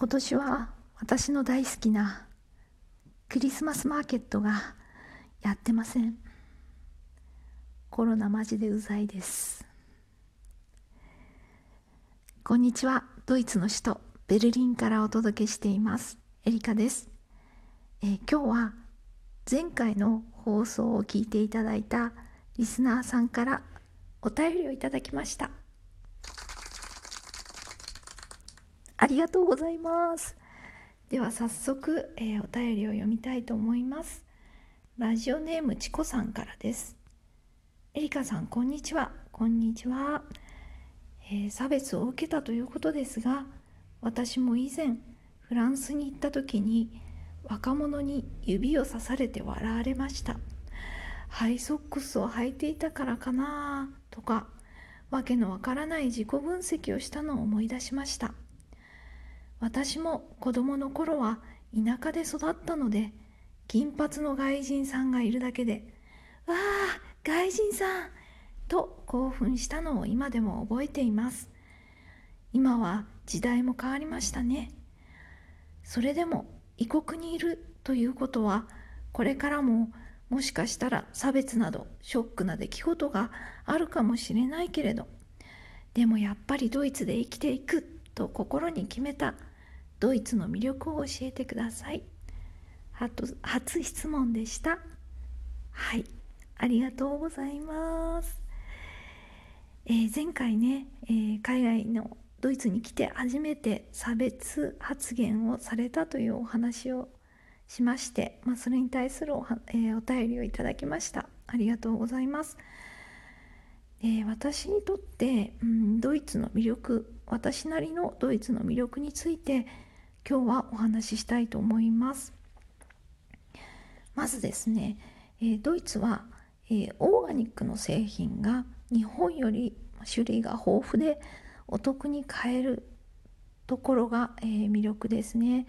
今年は私の大好きなクリスマスマーケットがやってません。コロナマジでうざいです。こんにちは。ドイツの首都ベルリンからお届けしています。エリカです、えー、今日は前回の放送を聞いていただいたリスナーさんからお便りをいただきました。りがとうございます。では早速、えー、お便りを読みたいと思います。ラジオネームチコさんからです。エリカさんこんにちは。こんにちは、えー、差別を受けたということですが私も以前フランスに行った時に若者に指をさされて笑われました。ハイソックスを履いていたからかなとかわけのわからない自己分析をしたのを思い出しました。私も子供の頃は田舎で育ったので金髪の外人さんがいるだけで「わあ外人さん!」と興奮したのを今でも覚えています今は時代も変わりましたねそれでも異国にいるということはこれからももしかしたら差別などショックな出来事があるかもしれないけれどでもやっぱりドイツで生きていくと心に決めたドイツの魅力を教えてください。初質問でした。はい。ありがとうございます、えー、前回ね、えー、海外のドイツに来て初めて差別発言をされたというお話をしまして、まあ、それに対するお,、えー、お便りをいただきました。ありがとうございます、えー、私にとって、うん、ドイツの魅力私なりのドイツの魅力について今日はお話ししたいと思いますまずですね、えー、ドイツは、えー、オーガニックの製品が日本より種類が豊富でお得に買えるところが、えー、魅力ですね。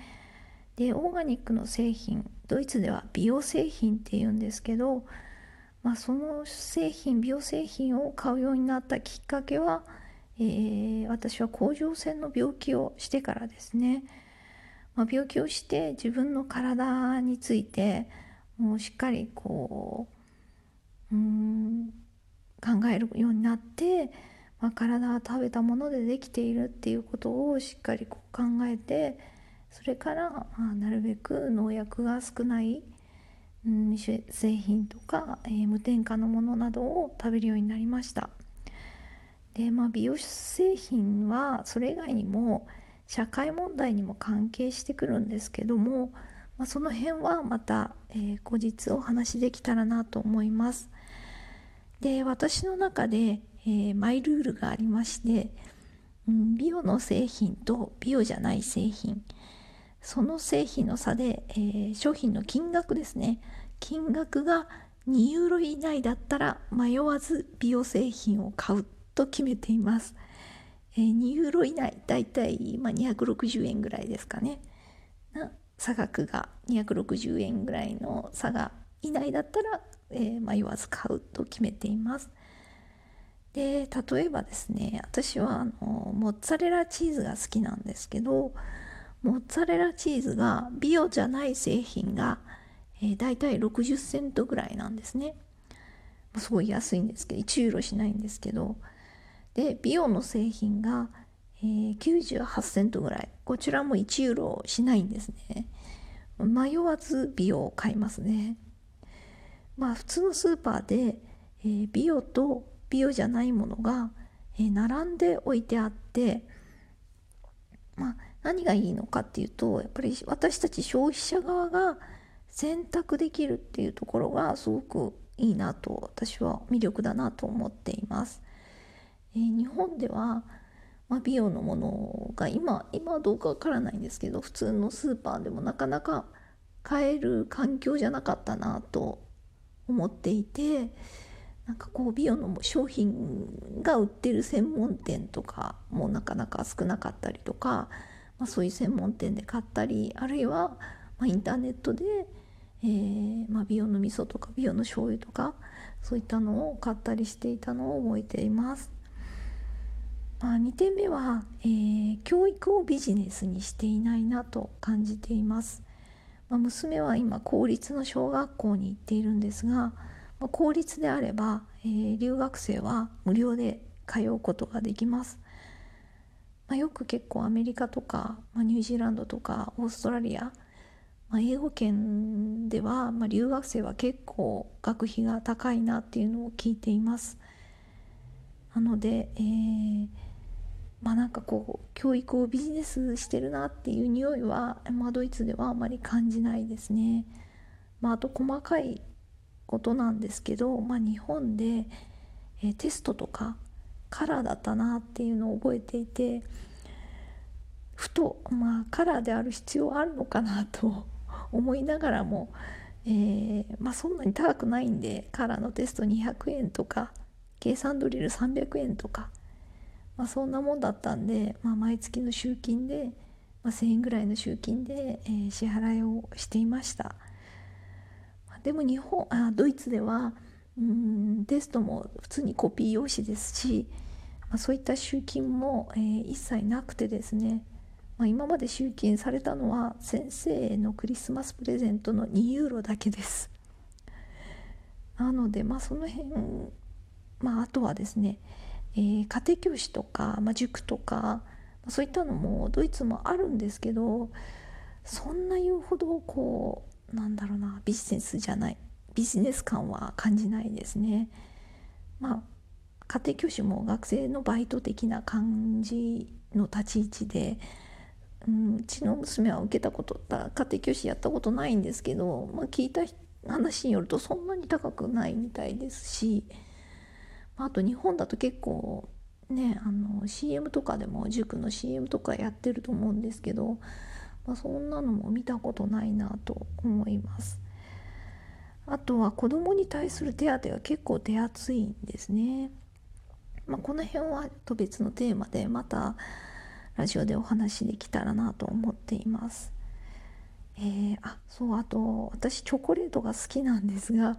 でオーガニックの製品ドイツでは美容製品っていうんですけど、まあ、その製品美容製品を買うようになったきっかけは、えー、私は甲状腺の病気をしてからですね、まあ、病気をして自分の体についてもうしっかりこううん考えるようになって、まあ、体は食べたものでできているっていうことをしっかりこう考えてそれから、まあ、なるべく農薬が少ない、うん、製品とか、えー、無添加のものなどを食べるようになりました。で、まあ、美容製品はそれ以外にも社会問題にも関係してくるんですけども、まあ、その辺はまた、えー、後日お話しできたらなと思います。で私の中で、えー、マイルールがありまして、うん、美容の製品と美容じゃない製品その製品の差で、えー、商品の金額ですね。金額が2ユーロ以内だったら迷わず美容製品を買うと決めています、えー、2ユーロ以内だいたい、まあ、260円ぐらいですかねな差額が260円ぐらいの差が以内だったら、えー、迷わず買うと決めていますで例えばですね私はあのモッツァレラチーズが好きなんですけどモッツァレラチーズがビオじゃない製品が、えー、大体60セントぐらいなんですね。すごい安いんですけど1ユーロしないんですけどでビオの製品が、えー、98セントぐらい。こちらも1ユーロしないんですね。迷わずビオを買いますね。まあ普通のスーパーで、えー、ビオとビオじゃないものが、えー、並んで置いてあってまあ何がいいのかっていうとやっぱり私たち消費者側が選択できるっていうところがすごくいいなと私は魅力だなと思っています。えー、日本では、まあ、美容のものが今今はどうかわからないんですけど普通のスーパーでもなかなか買える環境じゃなかったなと思っていてなんかこう美容の商品が売ってる専門店とかもなかなか少なかったりとかまあ、そういう専門店で買ったりあるいは、まあ、インターネットで、えーまあ、美容の味噌とか美容の醤油とかそういったのを買ったりしていたのを覚えています。まあ、2点目は、えー、教育をビジネスにしていないなと感じています。まあ、娘は今公立の小学校に行っているんですが、まあ、公立であれば、えー、留学生は無料で通うことができます。まあ、よく結構アメリカとか、まあ、ニュージーランドとかオーストラリア、まあ、英語圏では、まあ、留学生は結構学費が高いなっていうのを聞いています。なので、えー、まあなんかこう教育をビジネスしてるなっていう匂いは、まあ、ドイツではあまり感じないですね。まあ、あと細かいことなんですけど、まあ、日本で、え、テストとかカラーだったなっていうのを覚えていてふと、まあ、カラーである必要あるのかなと 思いながらも、えー、まあ、そんなに高くないんでカラーのテスト200円とか計算ドリル300円とか、まあ、そんなもんだったんで、まあ、毎月の集金で、まあ、1,000円ぐらいの集金で、えー、支払いをしていました。でも日本あドイツではうんテストも普通にコピー用紙ですし、まあ、そういった集金も、えー、一切なくてですね、まあ、今まで集金されたのは先生へのクリスマスプレゼントの2ユーロだけです。なので、まあ、その辺、まあ、あとはですね、えー、家庭教師とか、まあ、塾とかそういったのもドイツもあるんですけどそんな言うほどこうなんだろうなビジネスじゃないビジネス感は感じないですね。まあ家庭教師も学生のバイト的な感じの立ち位置で、うん、うちの娘は受けたこと家庭教師やったことないんですけど、まあ、聞いた話によるとそんなに高くないみたいですしあと日本だと結構ねあの CM とかでも塾の CM とかやってると思うんですけど、まあ、そんなのも見たことないなと思います。あとは子供に対する手当が結構手厚いんですね。まあ、この辺はと別のテーマでまたラジオでお話できたらなと思っています。えー、あそうあと私チョコレートが好きなんですが、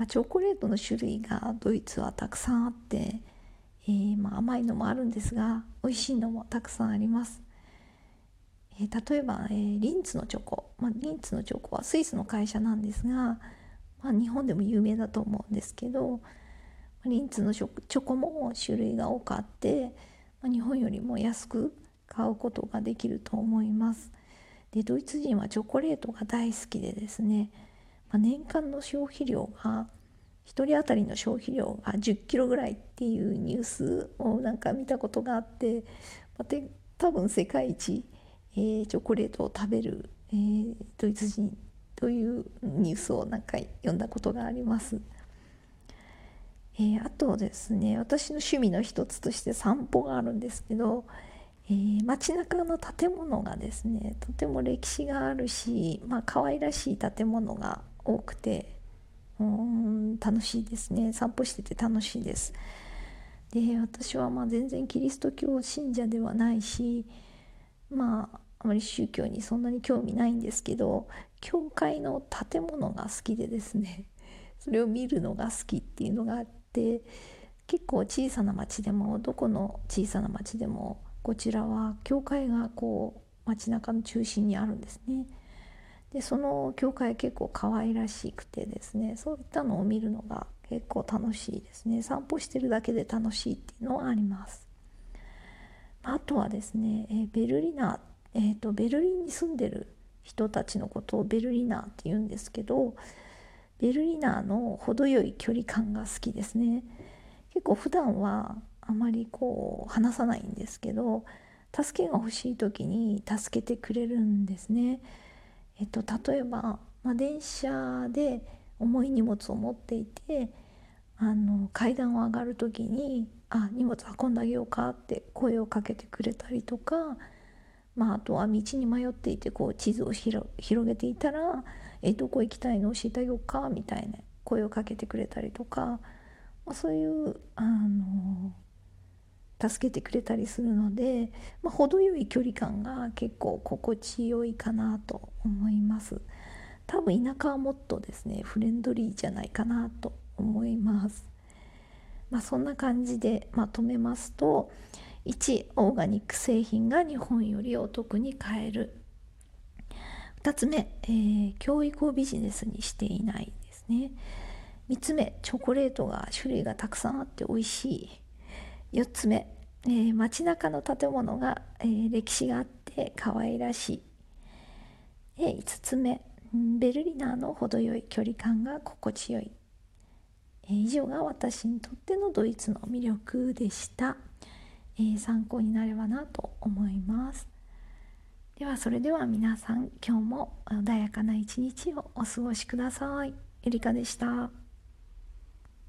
まあ、チョコレートの種類がドイツはたくさんあって、えー、まあ、甘いのもあるんですが美味しいのもたくさんあります。えー、例えば、えリンツのチョコ、まあ、リンツのチョコはスイスの会社なんですがま、日本でも有名だと思うんですけどリンツのチョコも種類が多くあって、ま、日本よりも安く買うことができると思います。でドイツ人はチョコレートが大好きでですね、まあ、年間の消費量が1人当たりの消費量が10キロぐらいっていうニュースをなんか見たことがあって、まあ、多分世界一、えー、チョコレートを食べる、えー、ドイツ人というニュースを何回読んだことがあります。えー、あとですね私の趣味の一つとして散歩があるんですけど、えー、街中の建物がですねとても歴史があるし、まあ可愛らしい建物が多くてうん楽しいですね散歩してて楽しいです。で私はまあ全然キリスト教信者ではないしまああまり宗教にそんなに興味ないんですけど教会の建物が好きでですね それを見るのが好きっていうのがあって結構小さな町でもどこの小さな町でもこちらは教会がこう街中の中心にあるんですね。でその教会結構可愛らしくてですねそういったのを見るのが結構楽しいですね。散歩してるだけで楽しいっていうのはあります。あとはですね、えベルリナえーと、ベルリンに住んでる人たちのことをベルリナーって言うんですけどベルリナの程よい距離感が好きですね。結構普段はあまりこう話さないんですけど助けが欲しい時に助けてくれるんですね。えっと例えば、まあ、電車で重い荷物を持っていてあの階段を上がる時に「あ荷物運んであげようか」って声をかけてくれたりとかまあ、あとは道に迷っていてこう地図を広げていたら「えどこ行きたいの教えてあげようか」みたいな声をかけてくれたりとか、まあ、そういうあの助けてくれたりするので、まあ、程よい距離感が結構心地よいかなと思います。多分田舎はもっとですねフレンドリーじゃないかなと思います。まあそんな感じでまとめますと、1オーガニック製品が日本よりお得に買える。2つ目、えー、教育をビジネスにしていないですね。3つ目チョコレートが種類がたくさんあって美味しい。4つ目、えー、街中の建物が、えー、歴史があって可愛らしい、えー、5つ目。ベルリナーの程よい距離感が心地よい、えー、以上が私にとってのドイツの魅力でした、えー、参考になればなと思います。ではそれでは皆さん今日も穏やかな一日をお過ごしください。ゆりかでした。